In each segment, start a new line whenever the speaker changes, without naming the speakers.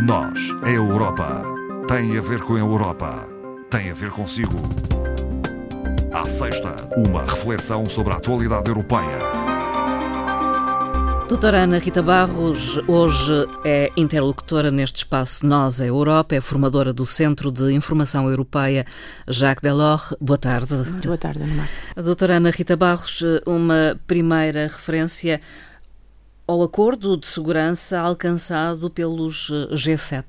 Nós, a Europa, tem a ver com a Europa, tem a ver consigo. À sexta, uma reflexão sobre a atualidade europeia.
Doutora Ana Rita Barros, hoje é interlocutora neste espaço Nós, a Europa, é formadora do Centro de Informação Europeia Jacques Delors. Boa tarde.
Muito boa tarde, Ana Marta.
A doutora Ana Rita Barros, uma primeira referência ao acordo de segurança alcançado pelos G7,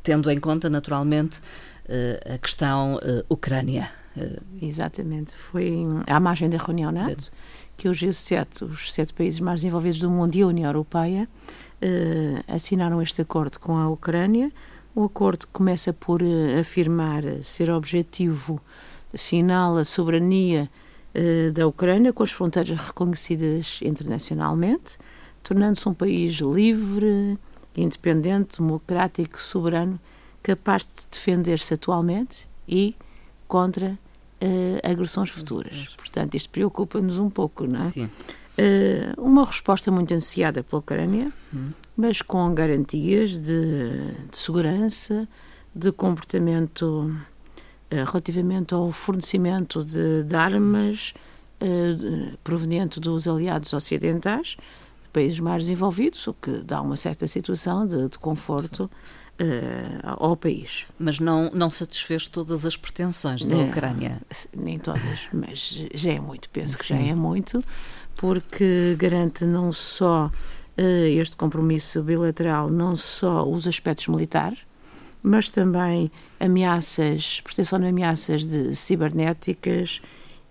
tendo em conta, naturalmente, a questão Ucrânia.
Exatamente. Foi à margem da reunião NATO que os G7, os sete países mais desenvolvidos do mundo e a União Europeia, assinaram este acordo com a Ucrânia. O acordo começa por afirmar ser objetivo final a soberania da Ucrânia, com as fronteiras reconhecidas internacionalmente, tornando-se um país livre, independente, democrático, soberano, capaz de defender-se atualmente e contra uh, agressões futuras. Portanto, isto preocupa-nos um pouco, não é? Sim. Uh, uma resposta muito ansiada pela Ucrânia, hum. mas com garantias de, de segurança, de comportamento eh, relativamente ao fornecimento de, de armas uh, proveniente dos aliados ocidentais, países mais desenvolvidos, o que dá uma certa situação de, de conforto uh, ao país.
Mas não, não satisfez todas as pretensões da Ucrânia?
Nem todas, mas já é muito, penso que já é muito, porque garante não só uh, este compromisso bilateral, não só os aspectos militares, mas também ameaças, proteção de ameaças de cibernéticas,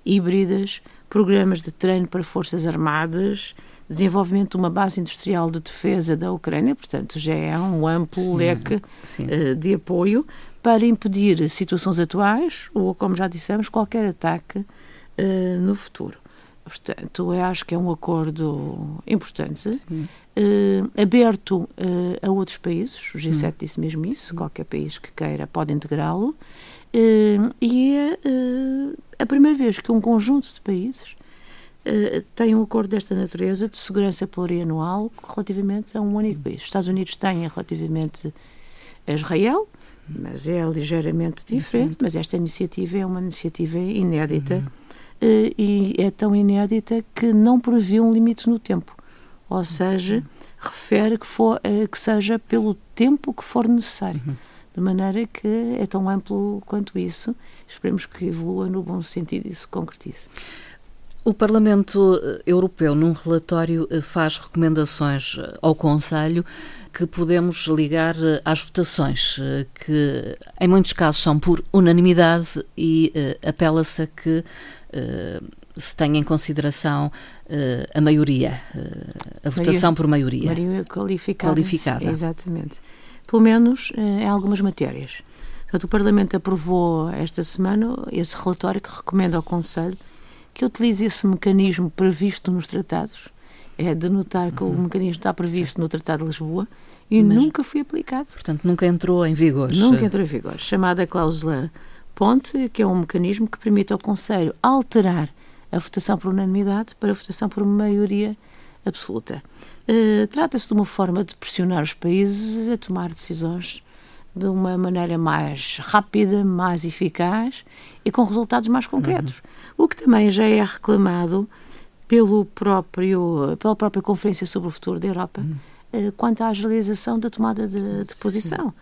híbridas, programas de treino para forças armadas, desenvolvimento de uma base industrial de defesa da Ucrânia, portanto já é um amplo sim, leque sim. Uh, de apoio para impedir situações atuais ou, como já dissemos, qualquer ataque uh, no futuro. Portanto, eu acho que é um acordo importante, uh, aberto uh, a outros países, o G7 hum. disse mesmo isso, qualquer país que queira pode integrá-lo, uh, e é a primeira vez que um conjunto de países tem um acordo desta natureza de segurança plurianual relativamente a um único país. Os Estados Unidos têm relativamente a Israel, mas é ligeiramente diferente, mas esta iniciativa é uma iniciativa inédita. Uhum e é tão inédita que não prevê um limite no tempo. Ou seja, refere que, for, eh, que seja pelo tempo que for necessário. Uhum. De maneira que é tão amplo quanto isso. Esperemos que evolua no bom sentido e se concretize.
O Parlamento eh, Europeu, num relatório, faz recomendações ao Conselho que podemos ligar às votações, que em muitos casos são por unanimidade e apela-se a que se tenha em consideração a maioria, a votação por maioria.
Maioria qualificada. qualificada. Exatamente. Pelo menos em algumas matérias. Portanto, o Parlamento aprovou esta semana esse relatório que recomenda ao Conselho que utilize esse mecanismo previsto nos tratados. É de notar que uhum. o mecanismo está previsto no Tratado de Lisboa e Mas, nunca foi aplicado.
Portanto, nunca entrou em vigor.
Nunca entrou em vigor. Chamada cláusula ponte, que é um mecanismo que permite ao Conselho alterar a votação por unanimidade para a votação por maioria absoluta. Uh, Trata-se de uma forma de pressionar os países a tomar decisões de uma maneira mais rápida, mais eficaz e com resultados mais concretos. Uhum. O que também já é reclamado pelo próprio, pela própria Conferência sobre o Futuro da Europa uhum. uh, quanto à agilização da tomada de, de posição.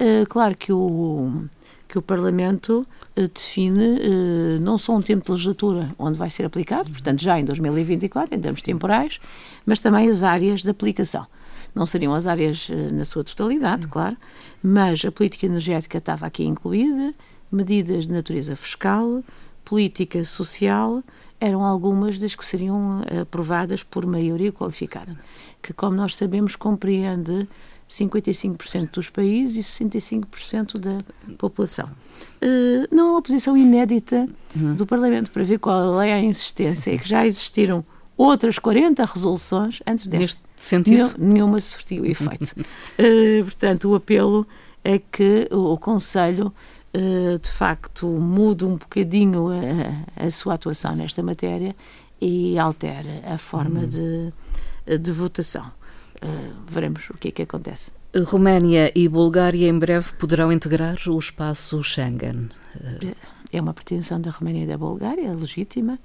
Uh, claro que o que o Parlamento uh, define uh, não só um tempo de legislatura onde vai ser aplicado, portanto já em 2024, em termos temporais, mas também as áreas de aplicação. Não seriam as áreas uh, na sua totalidade, Sim. claro, mas a política energética estava aqui incluída, medidas de natureza fiscal, política social, eram algumas das que seriam aprovadas por maioria qualificada, que, como nós sabemos, compreende 55% dos países e 65% da população. Uh, não é uma posição inédita uhum. do Parlamento para ver qual é a insistência, é que já existiram outras 40 resoluções antes desta.
Neste sentido?
Nenhuma surtiu efeito. uh, portanto, o apelo é que o, o Conselho uh, de facto mude um bocadinho a, a, sua atuação nesta matéria e altere a forma uhum. de, de votação. veremos o que é que acontece.
Roménia e Bulgária em breve poderão integrar o espaço Schengen.
É uma pretensão da Roménia e da Bulgária, legítima.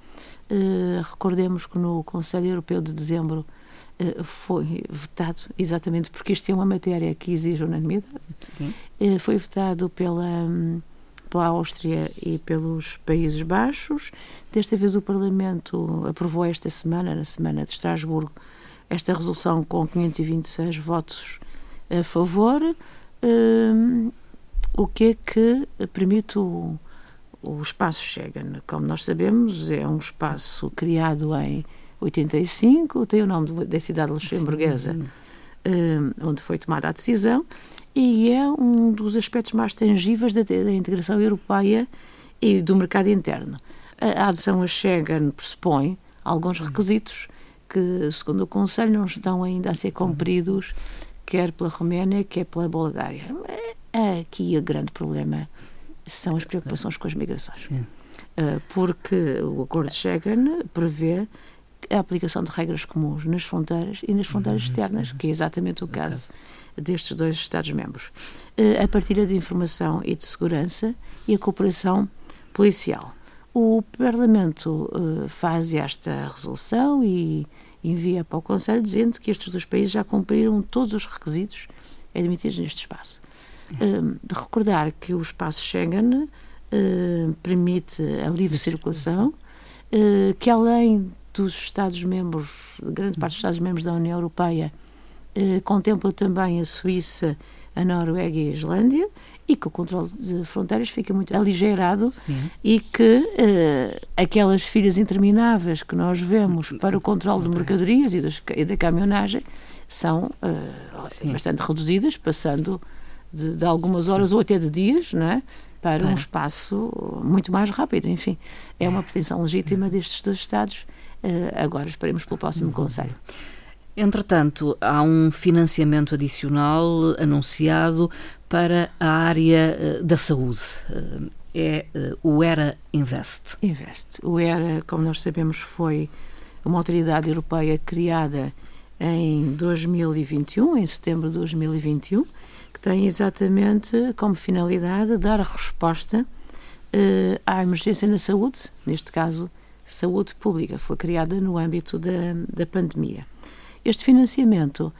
Uh, recordemos que no Conselho Europeu de dezembro uh, foi vetado, exatamente porque isto é uma matéria que exige unanimidade, uh, foi vetado pela, pela Áustria e pelos Países Baixos. Desta vez o Parlamento aprovou esta semana, na semana de Estrasburgo, esta resolução com 526 votos a favor, o que é que permite o o espaço Schengen, como nós sabemos, é um espaço criado em 85, tem o nome da cidade luxemburguesa, um, onde foi tomada a decisão, e é um dos aspectos mais tangíveis da, da integração europeia e do mercado interno. A, a adesão a Schengen pressupõe alguns requisitos que, segundo o Conselho, não estão ainda a ser cumpridos, quer pela Roménia, quer pela Bulgária. É aqui o grande problema são as preocupações com as migrações. Uh, porque o Acordo de Schengen prevê a aplicação de regras comuns nas fronteiras e nas fronteiras uhum, externas, que é exatamente o caso destes dois Estados-membros. Uh, a partilha de informação e de segurança e a cooperação policial. O Parlamento uh, faz esta resolução e envia para o Conselho dizendo que estes dois países já cumpriram todos os requisitos admitidos neste espaço de recordar que o espaço Schengen uh, permite a livre circulação, uh, que além dos Estados-membros, grande parte dos Estados-membros da União Europeia, uh, contempla também a Suíça, a Noruega e a Islândia, e que o controle de fronteiras fica muito aligeirado Sim. e que uh, aquelas filas intermináveis que nós vemos para o controle de mercadorias e, e da caminhonagem são uh, bastante reduzidas, passando de, de algumas horas Sim. ou até de dias, não é? para um espaço muito mais rápido. Enfim, é uma pretensão legítima destes dois Estados. Uh, agora esperemos pelo próximo uhum. Conselho.
Entretanto, há um financiamento adicional anunciado para a área uh, da saúde. Uh, é o ERA Invest.
Invest. O ERA, como nós sabemos, foi uma autoridade europeia criada em 2021, em setembro de 2021, que tem exatamente como finalidade dar resposta à emergência na saúde, neste caso, saúde pública, foi criada no âmbito da, da pandemia. Este financiamento uh,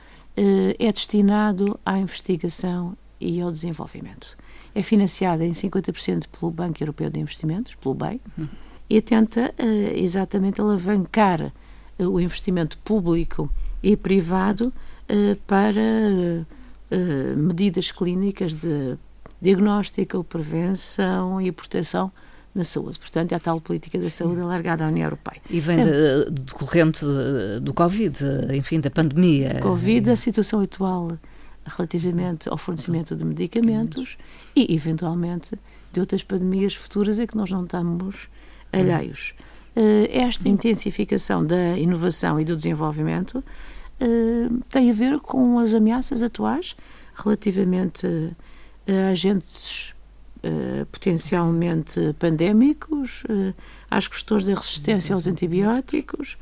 é destinado à investigação e ao desenvolvimento. É financiado em 50% pelo Banco Europeu de Investimentos, pelo BEI, uhum. e tenta uh, exatamente alavancar o investimento público e privado para eh, medidas clínicas de diagnóstico, prevenção e proteção na saúde. Portanto, é a tal política da saúde alargada à União Europeia.
E vem então, de, decorrente do Covid, enfim, da pandemia.
Covid, a situação atual relativamente ao fornecimento de medicamentos e, eventualmente, de outras pandemias futuras a que nós não estamos alheios. Eh, esta intensificação da inovação e do desenvolvimento uh, tem a ver com as ameaças atuais relativamente a agentes uh, potencialmente pandémicos, uh, às questões da resistência aos antibióticos,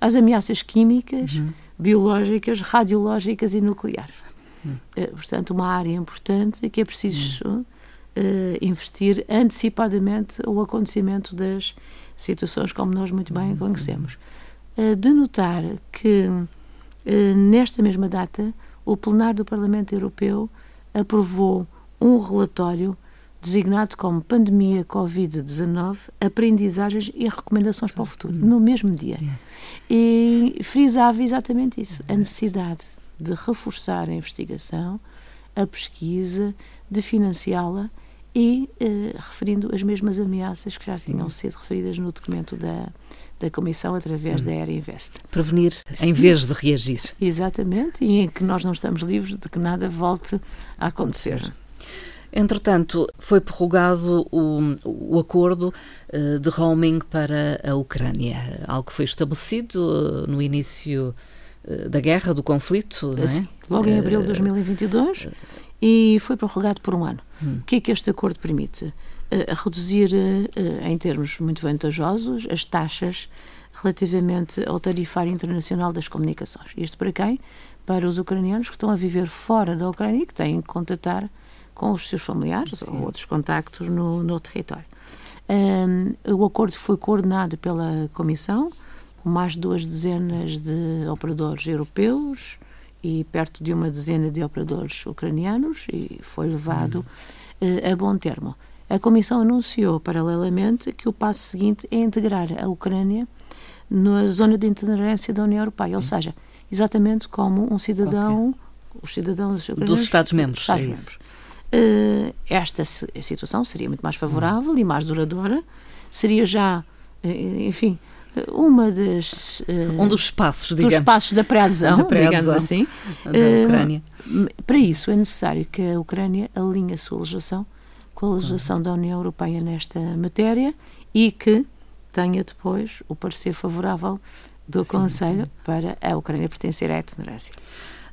às ameaças químicas, uhum. biológicas, radiológicas e nucleares. Uhum. portanto, uma área importante que é preciso uhum. investir antecipadamente o acontecimento das situações como nós muito bem uhum. conhecemos. de notar que eh, nesta mesma data, o plenário do Parlamento Europeu aprovou um relatório designado como Pandemia Covid-19, Aprendizagens e Recomendações para o Futuro, no mesmo dia. E frisava exatamente isso, a necessidade de reforçar a investigação, a pesquisa, de financiá-la e eh, referindo as mesmas ameaças que já Sim. tinham sido referidas no documento da, da Comissão através hum. da Era Invest.
Prevenir Sim. em vez de reagir.
Exatamente, e em que nós não estamos livres de que nada volte a acontecer.
Entretanto, foi prorrogado o, o acordo uh, de roaming para a Ucrânia, algo que foi estabelecido uh, no início uh, da guerra, do conflito, não é? Sim,
logo em abril de 2022 e foi prorrogado por um ano. Hum. O que é que este acordo permite? Uh, reduzir, em termos muito vantajosos, as taxas relativamente ao tarifário internacional das comunicações. Isto para quem? Para os ucranianos que estão a viver fora da Ucrânia e que têm que contatar com os seus familiares Sim. ou outros contactos no, no território. Um, o acordo foi coordenado pela Comissão, com mais de duas dezenas de operadores europeus e perto de uma dezena de operadores ucranianos e foi levado uh, a bom termo. A Comissão anunciou, paralelamente, que o passo seguinte é integrar a Ucrânia na zona de integrância da União Europeia, ou seja, exatamente como um cidadão, okay. os cidadãos
dos Estados-membros.
Estados. Uh, esta situação seria muito mais favorável e mais duradoura, seria já, eh, enfim, uma das
uh, um dos espaços digamos
dos espaços da pré-adesão, pré digamos assim
da Ucrânia.
Para isso é necessário que a Ucrânia alinhe a sua legislação com a legislação da União Europeia nesta matéria e que tenha depois o parecer favorável do sim, Conselho sim. para a Ucrânia pertencer à etnográcia.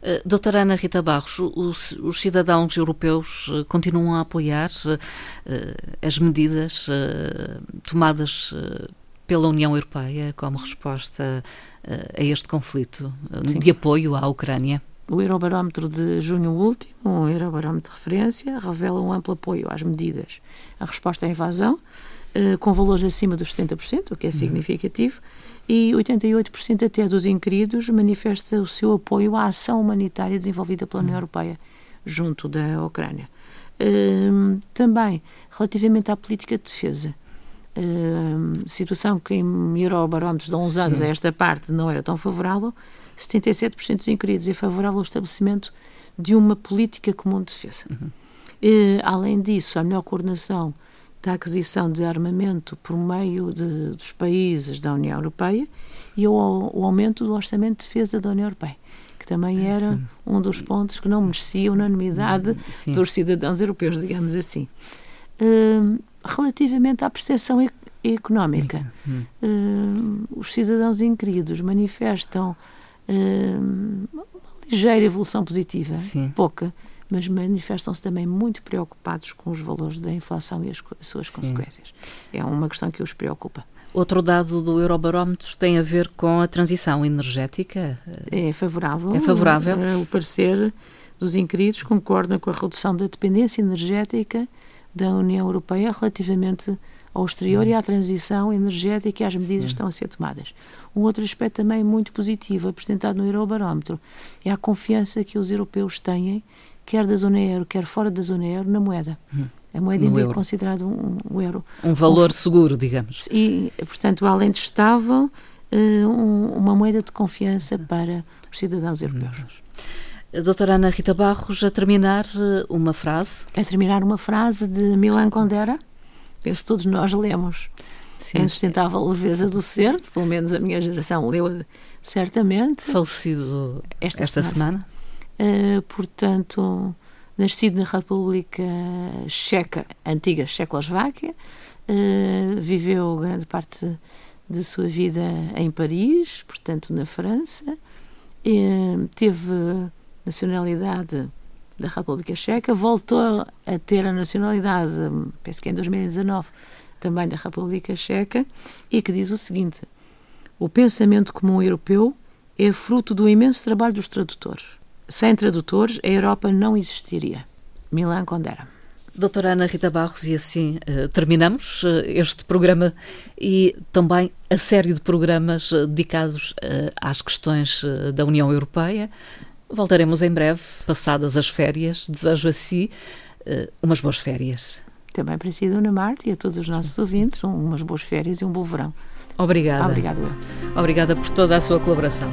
Uh, doutora Ana Rita Barros, os, os cidadãos europeus uh, continuam a apoiar uh, as medidas tomadas pela União Europeia como resposta a este conflito Sim. de apoio à Ucrânia?
O Eurobarómetro de junho último, um Eurobarómetro de referência, revela um amplo apoio às medidas. A resposta à invasão, eh, com valores acima dos 70%, o que é uhum. E 88% até dos inquiridos manifesta o seu apoio à ação humanitária desenvolvida pela União. Europeia junto da Ucrânia. Ehm, também, relativamente à política de defesa, Uh, situação que em Eurobarómetros de há uns Sim. anos a esta parte não era tão favorável, 77% dos inquiridos é favorável ao estabelecimento de uma política comum de defesa. Uhum. Uh, além disso, a melhor coordenação da aquisição de armamento por meio de, dos países da União Europeia e o, o, aumento do orçamento de defesa da União Europeia, que também era Sim. um dos pontos que não merecia unanimidade Sim. dos cidadãos europeus, digamos assim. Uh, relativamente à percepção e, económica, hum. uh, os cidadãos inquiridos manifestam uh, uma ligeira evolução positiva, Sim. pouca, mas manifestam-se também muito preocupados com os valores da inflação e as, as suas Sim. consequências. É uma questão que os preocupa.
Outro dado do Eurobarómetro tem a ver com a transição energética.
É favorável.
É favorável.
O parecer dos inquiridos concorda com a redução da dependência energética da União Europeia relativamente ao exterior e à transição energética e às medidas que estão a ser tomadas. Um outro aspecto também muito positivo, apresentado no Eurobarómetro, é a confiança que os europeus têm, quer da zona euro, quer fora da zona euro, na moeda. Hum. A moeda ainda é euro. é considerada um, um, euro.
Um valor um, seguro, digamos.
E, portanto, além de estável, uh, um, uma moeda de confiança para os cidadãos europeus. Hum.
Doutora Ana Rita Barros, a terminar eh, uma frase.
A terminar uma frase de Milan Kundera, penso que todos nós lemos. Sim. A insustentável leveza do ser, pelo menos a minha geração leu certamente.
Falecido esta, esta semana.
semana. Uh, portanto, nascido na República Checa, antiga Checoslováquia, uh, viveu grande parte de sua vida em Paris, portanto na França, uh, teve nacionalidade da República Checa, voltou a ter a nacionalidade, penso que em 2019, também da República Checa, e que diz o seguinte: o pensamento comum europeu é fruto do imenso trabalho dos tradutores. Sem tradutores, a Europa não existiria. Milan Kundera.
Doutora Ana Rita Barros, e assim uh, terminamos uh, este programa e também a série de programas uh, dedicados às questões da União Europeia, Voltaremos em breve, passadas as férias. Desejo a si umas boas férias.
Também para si, Dona Marta, e a todos os nossos ouvintes, umas boas férias e um bom verão.
Obrigada.
Obrigada.
Obrigada por toda a sua colaboração.